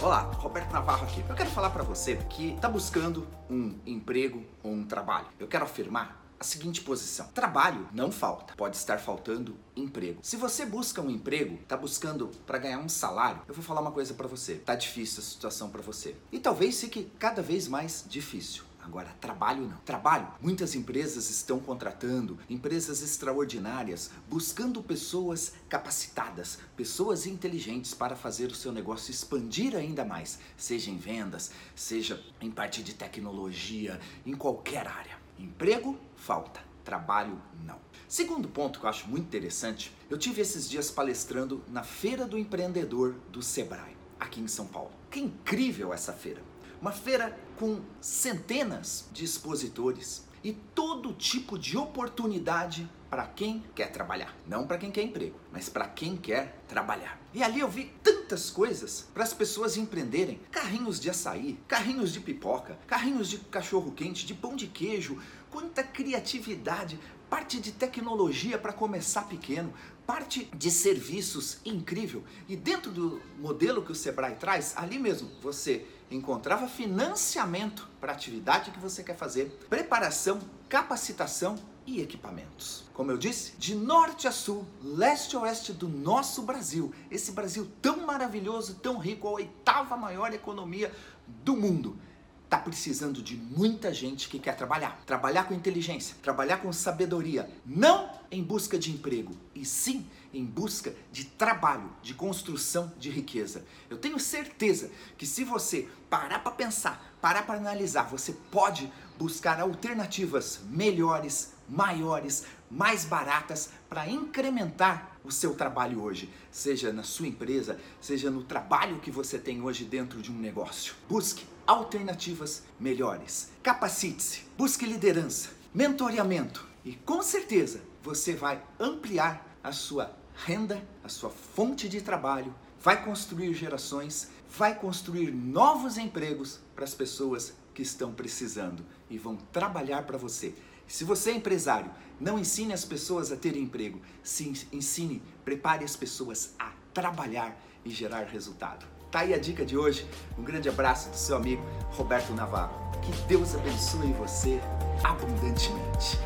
Olá, Roberto Navarro aqui. Eu quero falar para você que está buscando um emprego ou um trabalho. Eu quero afirmar a seguinte posição: trabalho não falta, pode estar faltando emprego. Se você busca um emprego, está buscando para ganhar um salário, eu vou falar uma coisa para você: tá difícil a situação para você e talvez fique cada vez mais difícil. Agora, trabalho não. Trabalho, muitas empresas estão contratando, empresas extraordinárias, buscando pessoas capacitadas, pessoas inteligentes para fazer o seu negócio expandir ainda mais, seja em vendas, seja em parte de tecnologia, em qualquer área. Emprego, falta. Trabalho, não. Segundo ponto que eu acho muito interessante, eu tive esses dias palestrando na Feira do Empreendedor do Sebrae, aqui em São Paulo. Que incrível essa feira! Uma feira com centenas de expositores e todo tipo de oportunidade para quem quer trabalhar. Não para quem quer emprego, mas para quem quer trabalhar. E ali eu vi tantas coisas para as pessoas empreenderem: carrinhos de açaí, carrinhos de pipoca, carrinhos de cachorro quente, de pão de queijo. Quanta criatividade, parte de tecnologia para começar pequeno, parte de serviços incrível. E dentro do modelo que o Sebrae traz, ali mesmo você encontrava financiamento para a atividade que você quer fazer, preparação, capacitação e equipamentos. Como eu disse, de norte a sul, leste a oeste do nosso Brasil, esse Brasil tão maravilhoso, tão rico, a oitava maior economia do mundo está precisando de muita gente que quer trabalhar. Trabalhar com inteligência, trabalhar com sabedoria, não em busca de emprego, e sim em busca de trabalho, de construção de riqueza. Eu tenho certeza que se você parar para pensar, parar para analisar, você pode buscar alternativas melhores, maiores, mais baratas para incrementar o seu trabalho hoje, seja na sua empresa, seja no trabalho que você tem hoje dentro de um negócio. Busque alternativas melhores. Capacite-se, busque liderança, mentoreamento e com certeza você vai ampliar a sua renda, a sua fonte de trabalho, vai construir gerações, vai construir novos empregos para as pessoas que estão precisando e vão trabalhar para você. Se você é empresário, não ensine as pessoas a terem emprego, sim, ensine, prepare as pessoas a trabalhar e gerar resultado. Tá aí a dica de hoje. Um grande abraço do seu amigo Roberto Navarro. Que Deus abençoe você abundantemente.